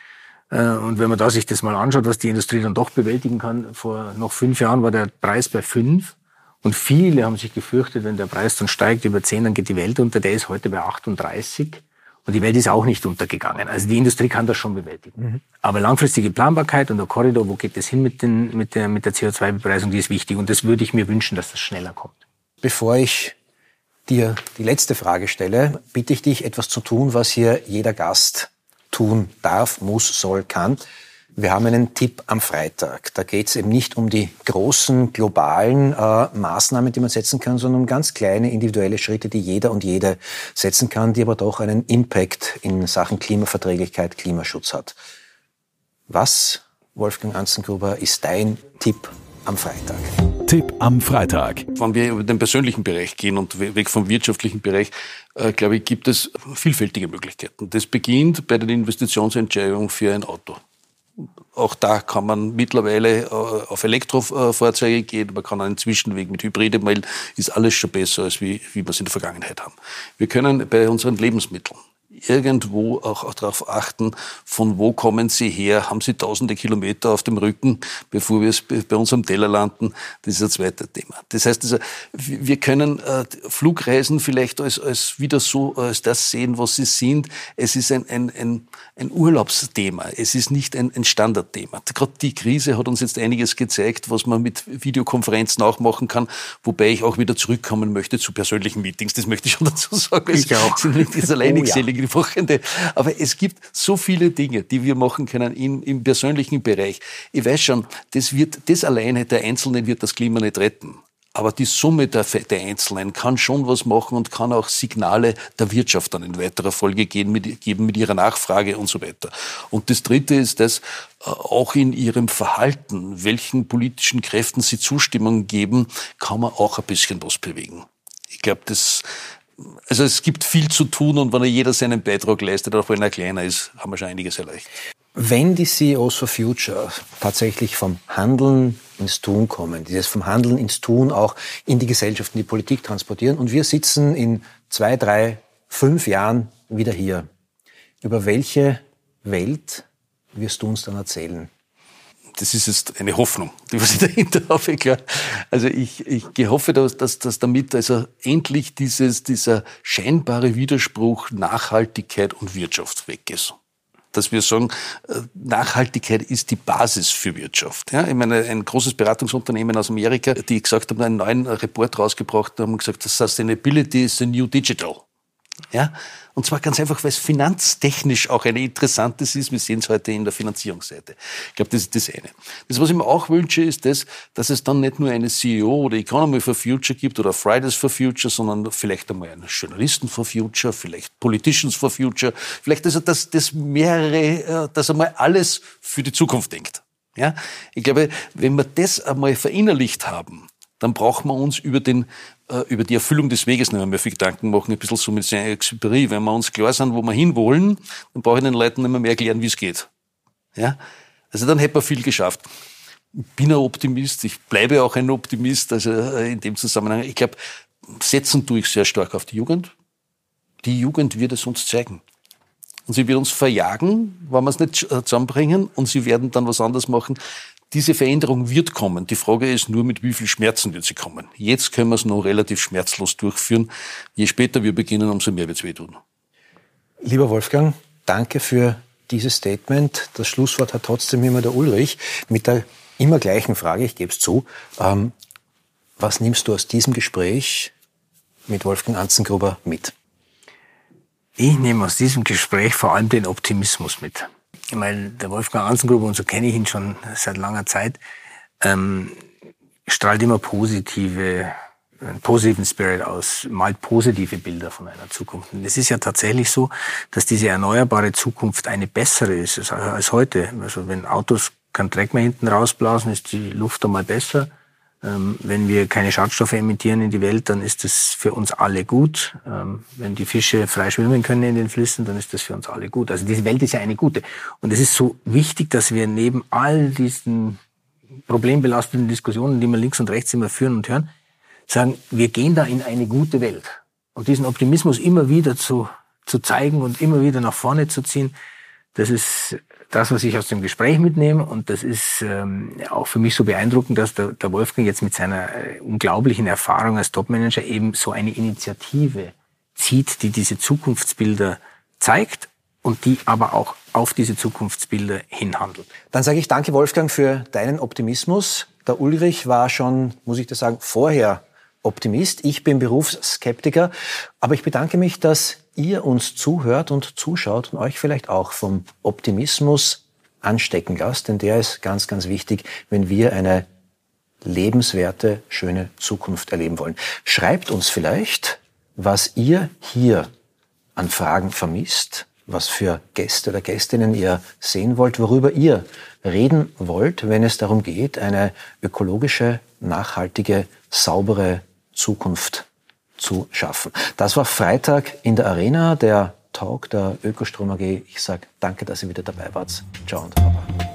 Speaker 3: Äh, und wenn man da sich das mal anschaut, was die Industrie dann doch bewältigen kann, vor noch fünf Jahren war der Preis bei fünf. Und viele haben sich gefürchtet, wenn der Preis dann steigt über zehn, dann geht die Welt unter. Der ist heute bei 38. Und die Welt ist auch nicht untergegangen. Also die Industrie kann das schon bewältigen. Mhm. Aber langfristige Planbarkeit und der Korridor, wo geht es hin mit, den, mit der, mit der CO2-Bepreisung, die ist wichtig. Und das würde ich mir wünschen, dass das schneller kommt.
Speaker 2: Bevor ich dir die letzte Frage stelle, bitte ich dich, etwas zu tun, was hier jeder Gast tun darf, muss, soll, kann. Wir haben einen Tipp am Freitag. Da geht es eben nicht um die großen globalen äh, Maßnahmen, die man setzen kann, sondern um ganz kleine individuelle Schritte, die jeder und jede setzen kann, die aber doch einen Impact in Sachen Klimaverträglichkeit, Klimaschutz hat. Was, Wolfgang Anzengruber, ist dein Tipp am Freitag?
Speaker 1: Tipp am Freitag.
Speaker 4: Wenn wir über den persönlichen Bereich gehen und weg vom wirtschaftlichen Bereich, äh, glaube ich, gibt es vielfältige Möglichkeiten. Das beginnt bei den Investitionsentscheidungen für ein Auto. Auch da kann man mittlerweile äh, auf Elektrofahrzeuge gehen, man kann einen Zwischenweg mit Hybride melden, ist alles schon besser, als wie, wie wir es in der Vergangenheit haben. Wir können bei unseren Lebensmitteln irgendwo auch, auch darauf achten, von wo kommen sie her, haben sie tausende Kilometer auf dem Rücken, bevor wir es bei uns am Teller landen. Das ist ein zweites Thema. Das heißt, also, wir können äh, Flugreisen vielleicht als, als wieder so als das sehen, was sie sind. Es ist ein, ein, ein, ein Urlaubsthema. Es ist nicht ein, ein Standardthema. Gerade die Krise hat uns jetzt einiges gezeigt, was man mit Videokonferenzen auch machen kann, wobei ich auch wieder zurückkommen möchte zu persönlichen Meetings. Das möchte ich schon dazu sagen.
Speaker 3: Ich auch.
Speaker 4: sind nicht das alleinigselige oh, ja. Wochenende. Aber es gibt so viele Dinge, die wir machen können in, im persönlichen Bereich. Ich weiß schon, das wird, das alleine der Einzelne wird das Klima nicht retten. Aber die Summe der, der Einzelnen kann schon was machen und kann auch Signale der Wirtschaft dann in weiterer Folge geben mit, geben mit ihrer Nachfrage und so weiter. Und das Dritte ist, dass äh, auch in ihrem Verhalten, welchen politischen Kräften sie Zustimmung geben, kann man auch ein bisschen was bewegen. Ich glaube, das also es gibt viel zu tun und wenn jeder seinen Beitrag leistet, auch wenn er kleiner ist, haben wir schon einiges erreicht.
Speaker 2: Wenn die CEOs for Future tatsächlich vom Handeln ins Tun kommen, dieses vom Handeln ins Tun auch in die Gesellschaft, in die Politik transportieren und wir sitzen in zwei, drei, fünf Jahren wieder hier Über welche Welt wirst du uns dann erzählen?
Speaker 4: das ist jetzt eine Hoffnung, die was ich *laughs* dahinter habe, klar. Also ich, ich hoffe, dass, dass, dass damit also endlich dieses, dieser scheinbare Widerspruch Nachhaltigkeit und Wirtschaft weg ist. Dass wir sagen, äh, Nachhaltigkeit ist die Basis für Wirtschaft. Ja, ich meine, ein großes Beratungsunternehmen aus Amerika, die gesagt haben, einen neuen Report rausgebracht haben gesagt, Sustainability is the new digital. Ja? Und zwar ganz einfach, weil es finanztechnisch auch eine interessantes ist. Wir sehen es heute in der Finanzierungsseite. Ich glaube, das ist das eine. Das, was ich mir auch wünsche, ist das, dass es dann nicht nur eine CEO oder Economy for Future gibt oder Fridays for Future, sondern vielleicht einmal einen Journalisten for Future, vielleicht Politicians for Future, vielleicht also, dass das mehrere, äh, dass einmal alles für die Zukunft denkt. Ja? Ich glaube, wenn wir das einmal verinnerlicht haben, dann brauchen wir uns über, den, über die Erfüllung des Weges nicht mehr viel Gedanken machen, ein bisschen so mit Saint-Exupéry. Wenn wir uns klar sind, wo wir hinwollen, dann brauche ich den Leuten nicht mehr, mehr erklären, wie es geht. Ja? Also dann hätte man viel geschafft. Ich bin ein Optimist, ich bleibe auch ein Optimist, also äh, in dem Zusammenhang. Ich glaube, setzen tue ich sehr stark auf die Jugend. Die Jugend wird es uns zeigen. Und sie wird uns verjagen, wenn wir es nicht äh, zusammenbringen, und sie werden dann was anderes machen. Diese Veränderung wird kommen. Die Frage ist nur, mit wie viel Schmerzen wird sie kommen. Jetzt können wir es noch relativ schmerzlos durchführen. Je später wir beginnen, umso mehr wird es wehtun.
Speaker 2: Lieber Wolfgang, danke für dieses Statement. Das Schlusswort hat trotzdem immer der Ulrich mit der immer gleichen Frage, ich gebe es zu. Ähm, was nimmst du aus diesem Gespräch mit Wolfgang Anzengruber mit?
Speaker 3: Ich nehme aus diesem Gespräch vor allem den Optimismus mit ich meine, der Wolfgang Anzengruber, und so kenne ich ihn schon seit langer Zeit, ähm, strahlt immer positive, einen positiven Spirit aus, malt positive Bilder von einer Zukunft. Und es ist ja tatsächlich so, dass diese erneuerbare Zukunft eine bessere ist als heute. Also wenn Autos keinen Dreck mehr hinten rausblasen, ist die Luft einmal besser. Ähm, wenn wir keine Schadstoffe emittieren in die Welt, dann ist das für uns alle gut. Ähm, wenn die Fische frei schwimmen können in den Flüssen, dann ist das für uns alle gut. Also diese Welt ist ja eine gute. Und es ist so wichtig, dass wir neben all diesen problembelasteten Diskussionen, die wir links und rechts immer führen und hören, sagen, wir gehen da in eine gute Welt. Und diesen Optimismus immer wieder zu, zu zeigen und immer wieder nach vorne zu ziehen, das ist das, was ich aus dem Gespräch mitnehme. Und das ist ähm, auch für mich so beeindruckend, dass der, der Wolfgang jetzt mit seiner äh, unglaublichen Erfahrung als Topmanager eben so eine Initiative zieht, die diese Zukunftsbilder zeigt und die aber auch auf diese Zukunftsbilder hinhandelt.
Speaker 2: Dann sage ich danke, Wolfgang, für deinen Optimismus. Der Ulrich war schon, muss ich das sagen, vorher Optimist. Ich bin Berufsskeptiker. Aber ich bedanke mich, dass ihr uns zuhört und zuschaut und euch vielleicht auch vom Optimismus anstecken lasst, denn der ist ganz, ganz wichtig, wenn wir eine lebenswerte, schöne Zukunft erleben wollen. Schreibt uns vielleicht, was ihr hier an Fragen vermisst, was für Gäste oder Gästinnen ihr sehen wollt, worüber ihr reden wollt, wenn es darum geht, eine ökologische, nachhaltige, saubere Zukunft zu schaffen. Das war Freitag in der Arena, der Talk der Ökostrom AG. Ich sage danke, dass ihr wieder dabei wart. Ciao und Baba.